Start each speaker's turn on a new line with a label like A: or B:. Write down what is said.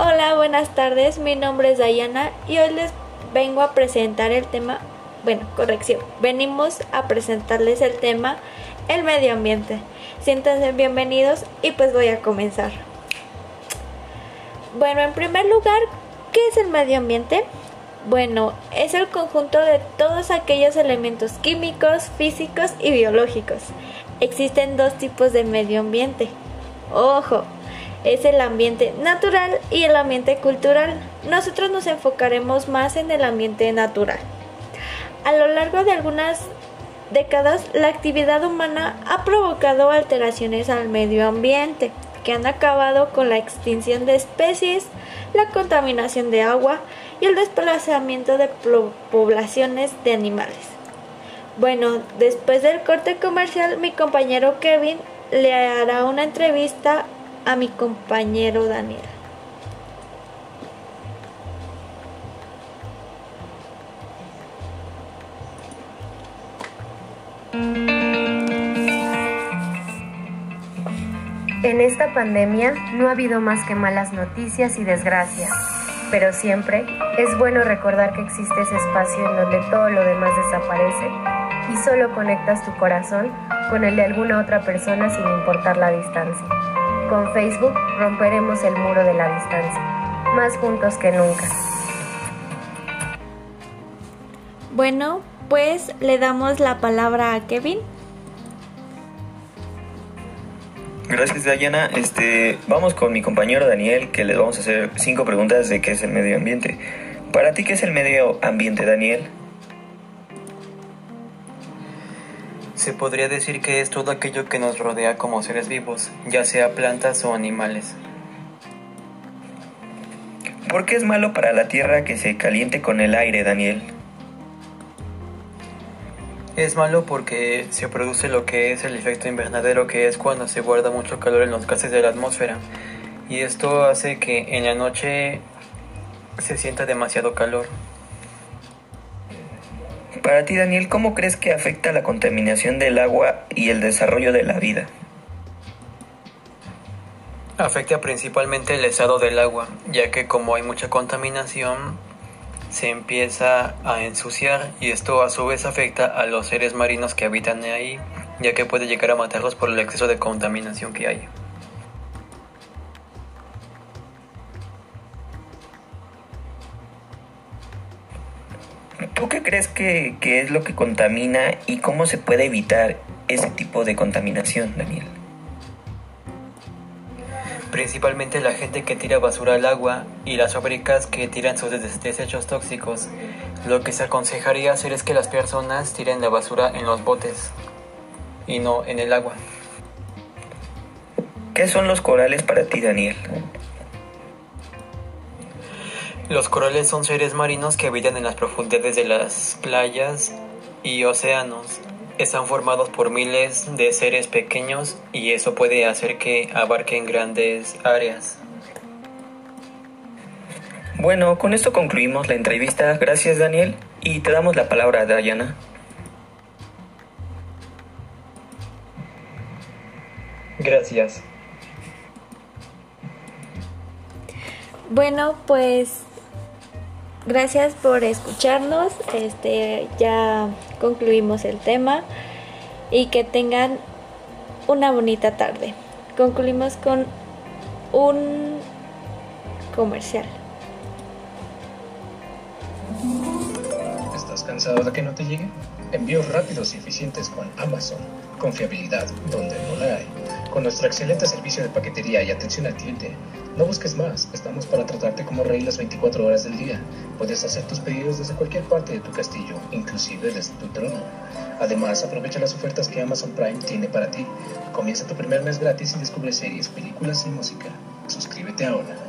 A: Hola, buenas tardes. Mi nombre es Dayana y hoy les vengo a presentar el tema, bueno, corrección. Venimos a presentarles el tema el medio ambiente. Siéntanse bienvenidos y pues voy a comenzar. Bueno, en primer lugar, ¿qué es el medio ambiente? Bueno, es el conjunto de todos aquellos elementos químicos, físicos y biológicos. Existen dos tipos de medio ambiente. Ojo, es el ambiente natural y el ambiente cultural. Nosotros nos enfocaremos más en el ambiente natural. A lo largo de algunas décadas, la actividad humana ha provocado alteraciones al medio ambiente que han acabado con la extinción de especies, la contaminación de agua y el desplazamiento de poblaciones de animales. Bueno, después del corte comercial, mi compañero Kevin le hará una entrevista a mi compañero Daniel.
B: En esta pandemia no ha habido más que malas noticias y desgracias, pero siempre es bueno recordar que existe ese espacio en donde todo lo demás desaparece y solo conectas tu corazón con el de alguna otra persona sin importar la distancia. Con Facebook romperemos el muro de la distancia, más juntos que nunca.
A: Bueno, pues le damos la palabra a Kevin.
C: Gracias Dayana. Este, vamos con mi compañero Daniel que le vamos a hacer cinco preguntas de qué es el medio ambiente. Para ti, ¿qué es el medio ambiente, Daniel?
D: Se podría decir que es todo aquello que nos rodea como seres vivos, ya sea plantas o animales.
C: ¿Por qué es malo para la Tierra que se caliente con el aire, Daniel?
D: Es malo porque se produce lo que es el efecto invernadero, que es cuando se guarda mucho calor en los gases de la atmósfera. Y esto hace que en la noche se sienta demasiado calor.
C: Para ti, Daniel, ¿cómo crees que afecta la contaminación del agua y el desarrollo de la vida?
D: Afecta principalmente el estado del agua, ya que como hay mucha contaminación, se empieza a ensuciar y esto a su vez afecta a los seres marinos que habitan ahí, ya que puede llegar a matarlos por el exceso de contaminación que hay.
C: ¿Tú qué crees que, es lo que contamina y cómo se puede evitar ese tipo de contaminación, Daniel?
D: Principalmente la gente que tira basura al agua y las fábricas que tiran sus desechos tóxicos. Lo que se aconsejaría hacer es que las personas tiren la basura en los botes y no en el agua.
C: ¿Qué son los corales para ti, Daniel?
D: Los corales son seres marinos que habitan en las profundidades de las playas y océanos. Están formados por miles de seres pequeños y eso puede hacer que abarquen grandes áreas.
C: Bueno, con esto concluimos la entrevista. Gracias Daniel y te damos la palabra a Dayana.
D: Gracias.
A: Bueno, pues Gracias por escucharnos. Este ya concluimos el tema y que tengan una bonita tarde. Concluimos con un comercial.
E: ¿Estás cansado de que no te llegue? Envíos rápidos y eficientes con Amazon. Confiabilidad donde no la hay. Con nuestro excelente servicio de paquetería y atención al cliente, no busques más, estamos para tratarte como rey las 24 horas del día. Puedes hacer tus pedidos desde cualquier parte de tu castillo, inclusive desde tu trono. Además, aprovecha las ofertas que Amazon Prime tiene para ti. Comienza tu primer mes gratis y descubre series, películas y música. Suscríbete ahora.